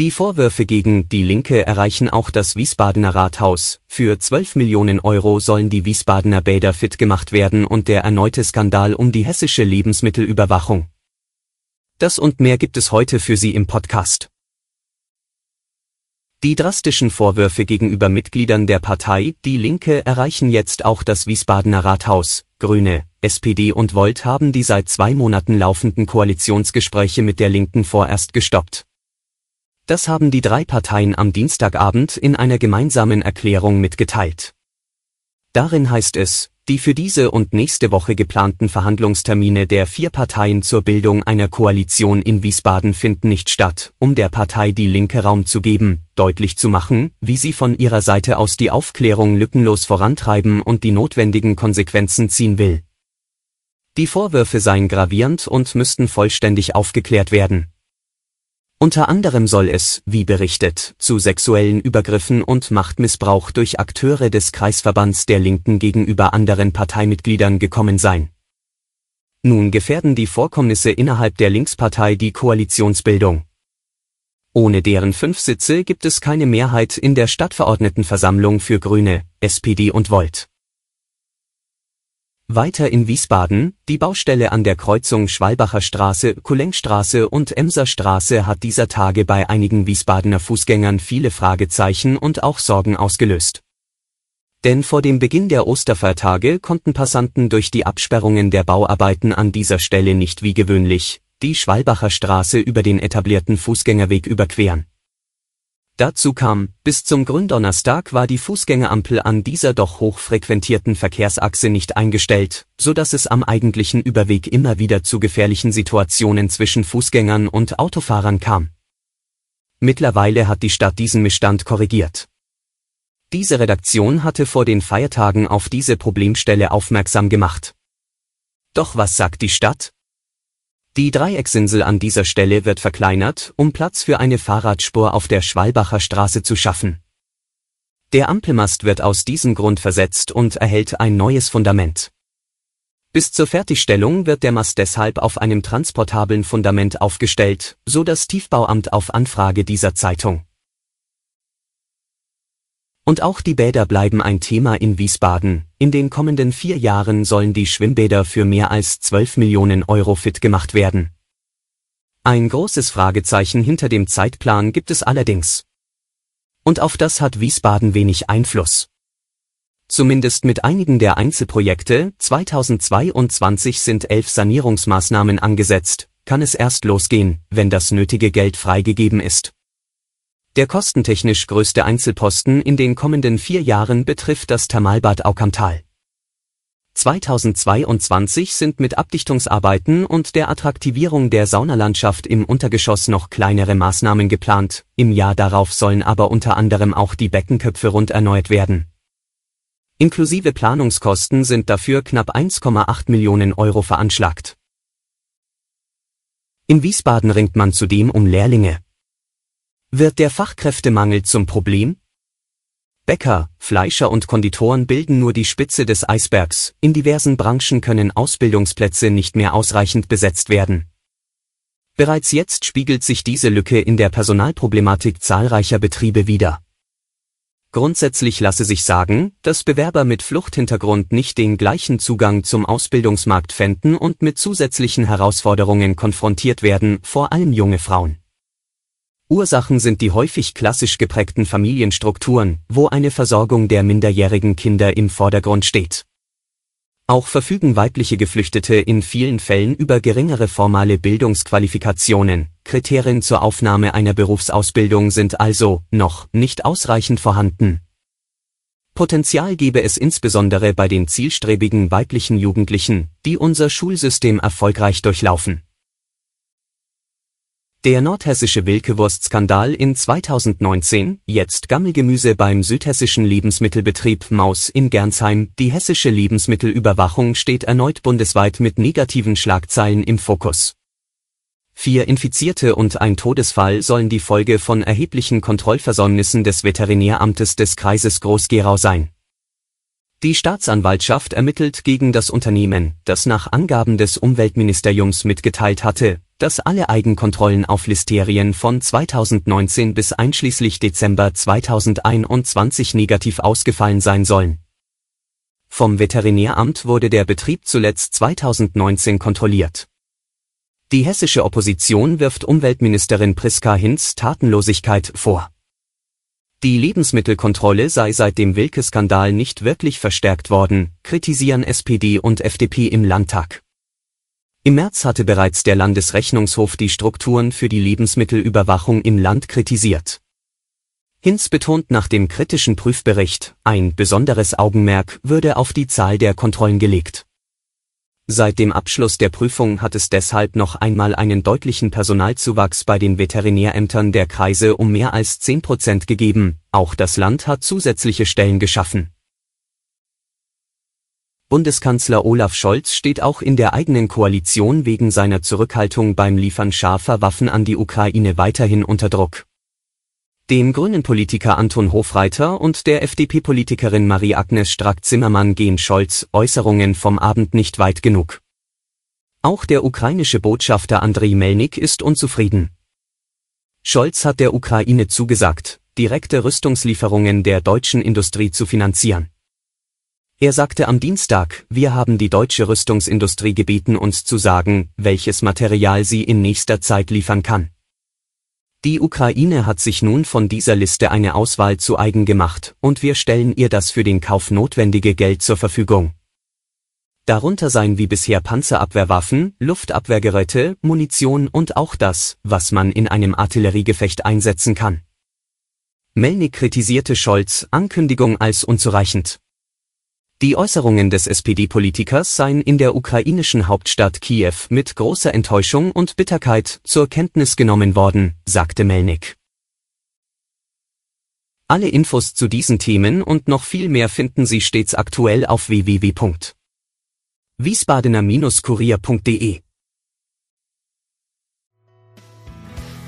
Die Vorwürfe gegen Die Linke erreichen auch das Wiesbadener Rathaus. Für 12 Millionen Euro sollen die Wiesbadener Bäder fit gemacht werden und der erneute Skandal um die hessische Lebensmittelüberwachung. Das und mehr gibt es heute für Sie im Podcast. Die drastischen Vorwürfe gegenüber Mitgliedern der Partei Die Linke erreichen jetzt auch das Wiesbadener Rathaus. Grüne, SPD und Volt haben die seit zwei Monaten laufenden Koalitionsgespräche mit der Linken vorerst gestoppt. Das haben die drei Parteien am Dienstagabend in einer gemeinsamen Erklärung mitgeteilt. Darin heißt es, die für diese und nächste Woche geplanten Verhandlungstermine der vier Parteien zur Bildung einer Koalition in Wiesbaden finden nicht statt, um der Partei die Linke Raum zu geben, deutlich zu machen, wie sie von ihrer Seite aus die Aufklärung lückenlos vorantreiben und die notwendigen Konsequenzen ziehen will. Die Vorwürfe seien gravierend und müssten vollständig aufgeklärt werden. Unter anderem soll es, wie berichtet, zu sexuellen Übergriffen und Machtmissbrauch durch Akteure des Kreisverbands der Linken gegenüber anderen Parteimitgliedern gekommen sein. Nun gefährden die Vorkommnisse innerhalb der Linkspartei die Koalitionsbildung. Ohne deren fünf Sitze gibt es keine Mehrheit in der Stadtverordnetenversammlung für Grüne, SPD und Volt. Weiter in Wiesbaden, die Baustelle an der Kreuzung Schwalbacher Straße, Kulenkstraße und Emser Straße hat dieser Tage bei einigen Wiesbadener Fußgängern viele Fragezeichen und auch Sorgen ausgelöst. Denn vor dem Beginn der Osterfeiertage konnten Passanten durch die Absperrungen der Bauarbeiten an dieser Stelle nicht wie gewöhnlich die Schwalbacher Straße über den etablierten Fußgängerweg überqueren. Dazu kam, bis zum Gründonnerstag war die Fußgängerampel an dieser doch hochfrequentierten Verkehrsachse nicht eingestellt, so dass es am eigentlichen Überweg immer wieder zu gefährlichen Situationen zwischen Fußgängern und Autofahrern kam. Mittlerweile hat die Stadt diesen Missstand korrigiert. Diese Redaktion hatte vor den Feiertagen auf diese Problemstelle aufmerksam gemacht. Doch was sagt die Stadt? Die Dreiecksinsel an dieser Stelle wird verkleinert, um Platz für eine Fahrradspur auf der Schwalbacher Straße zu schaffen. Der Ampelmast wird aus diesem Grund versetzt und erhält ein neues Fundament. Bis zur Fertigstellung wird der Mast deshalb auf einem transportablen Fundament aufgestellt, so das Tiefbauamt auf Anfrage dieser Zeitung. Und auch die Bäder bleiben ein Thema in Wiesbaden. In den kommenden vier Jahren sollen die Schwimmbäder für mehr als 12 Millionen Euro fit gemacht werden. Ein großes Fragezeichen hinter dem Zeitplan gibt es allerdings. Und auf das hat Wiesbaden wenig Einfluss. Zumindest mit einigen der Einzelprojekte, 2022 sind elf Sanierungsmaßnahmen angesetzt, kann es erst losgehen, wenn das nötige Geld freigegeben ist. Der kostentechnisch größte Einzelposten in den kommenden vier Jahren betrifft das Thermalbad Aukamtal. 2022 sind mit Abdichtungsarbeiten und der Attraktivierung der Saunalandschaft im Untergeschoss noch kleinere Maßnahmen geplant, im Jahr darauf sollen aber unter anderem auch die Beckenköpfe rund erneuert werden. Inklusive Planungskosten sind dafür knapp 1,8 Millionen Euro veranschlagt. In Wiesbaden ringt man zudem um Lehrlinge. Wird der Fachkräftemangel zum Problem? Bäcker, Fleischer und Konditoren bilden nur die Spitze des Eisbergs, in diversen Branchen können Ausbildungsplätze nicht mehr ausreichend besetzt werden. Bereits jetzt spiegelt sich diese Lücke in der Personalproblematik zahlreicher Betriebe wider. Grundsätzlich lasse sich sagen, dass Bewerber mit Fluchthintergrund nicht den gleichen Zugang zum Ausbildungsmarkt fänden und mit zusätzlichen Herausforderungen konfrontiert werden, vor allem junge Frauen. Ursachen sind die häufig klassisch geprägten Familienstrukturen, wo eine Versorgung der minderjährigen Kinder im Vordergrund steht. Auch verfügen weibliche Geflüchtete in vielen Fällen über geringere formale Bildungsqualifikationen, Kriterien zur Aufnahme einer Berufsausbildung sind also noch nicht ausreichend vorhanden. Potenzial gebe es insbesondere bei den zielstrebigen weiblichen Jugendlichen, die unser Schulsystem erfolgreich durchlaufen. Der nordhessische Wilkewurst-Skandal in 2019, jetzt Gammelgemüse beim südhessischen Lebensmittelbetrieb Maus in Gernsheim. Die hessische Lebensmittelüberwachung steht erneut bundesweit mit negativen Schlagzeilen im Fokus. Vier Infizierte und ein Todesfall sollen die Folge von erheblichen Kontrollversäumnissen des Veterinäramtes des Kreises Groß-Gerau sein. Die Staatsanwaltschaft ermittelt gegen das Unternehmen, das nach Angaben des Umweltministeriums mitgeteilt hatte, dass alle Eigenkontrollen auf Listerien von 2019 bis einschließlich Dezember 2021 negativ ausgefallen sein sollen. Vom Veterinäramt wurde der Betrieb zuletzt 2019 kontrolliert. Die hessische Opposition wirft Umweltministerin Priska Hinz Tatenlosigkeit vor. Die Lebensmittelkontrolle sei seit dem Wilke-Skandal nicht wirklich verstärkt worden, kritisieren SPD und FDP im Landtag. Im März hatte bereits der Landesrechnungshof die Strukturen für die Lebensmittelüberwachung im Land kritisiert. Hinz betont nach dem kritischen Prüfbericht, ein besonderes Augenmerk würde auf die Zahl der Kontrollen gelegt. Seit dem Abschluss der Prüfung hat es deshalb noch einmal einen deutlichen Personalzuwachs bei den Veterinärämtern der Kreise um mehr als 10 Prozent gegeben, auch das Land hat zusätzliche Stellen geschaffen Bundeskanzler Olaf Scholz steht auch in der eigenen Koalition wegen seiner Zurückhaltung beim Liefern scharfer Waffen an die Ukraine weiterhin unter Druck. Dem Grünen-Politiker Anton Hofreiter und der FDP-Politikerin Marie-Agnes Strack-Zimmermann gehen Scholz Äußerungen vom Abend nicht weit genug. Auch der ukrainische Botschafter Andriy Melnik ist unzufrieden. Scholz hat der Ukraine zugesagt, direkte Rüstungslieferungen der deutschen Industrie zu finanzieren. Er sagte am Dienstag, wir haben die deutsche Rüstungsindustrie gebeten uns zu sagen, welches Material sie in nächster Zeit liefern kann. Die Ukraine hat sich nun von dieser Liste eine Auswahl zu eigen gemacht, und wir stellen ihr das für den Kauf notwendige Geld zur Verfügung. Darunter seien wie bisher Panzerabwehrwaffen, Luftabwehrgeräte, Munition und auch das, was man in einem Artilleriegefecht einsetzen kann. Melnik kritisierte Scholz Ankündigung als unzureichend. Die Äußerungen des SPD-Politikers seien in der ukrainischen Hauptstadt Kiew mit großer Enttäuschung und Bitterkeit zur Kenntnis genommen worden, sagte Melnik. Alle Infos zu diesen Themen und noch viel mehr finden Sie stets aktuell auf www.wiesbadener-kurier.de.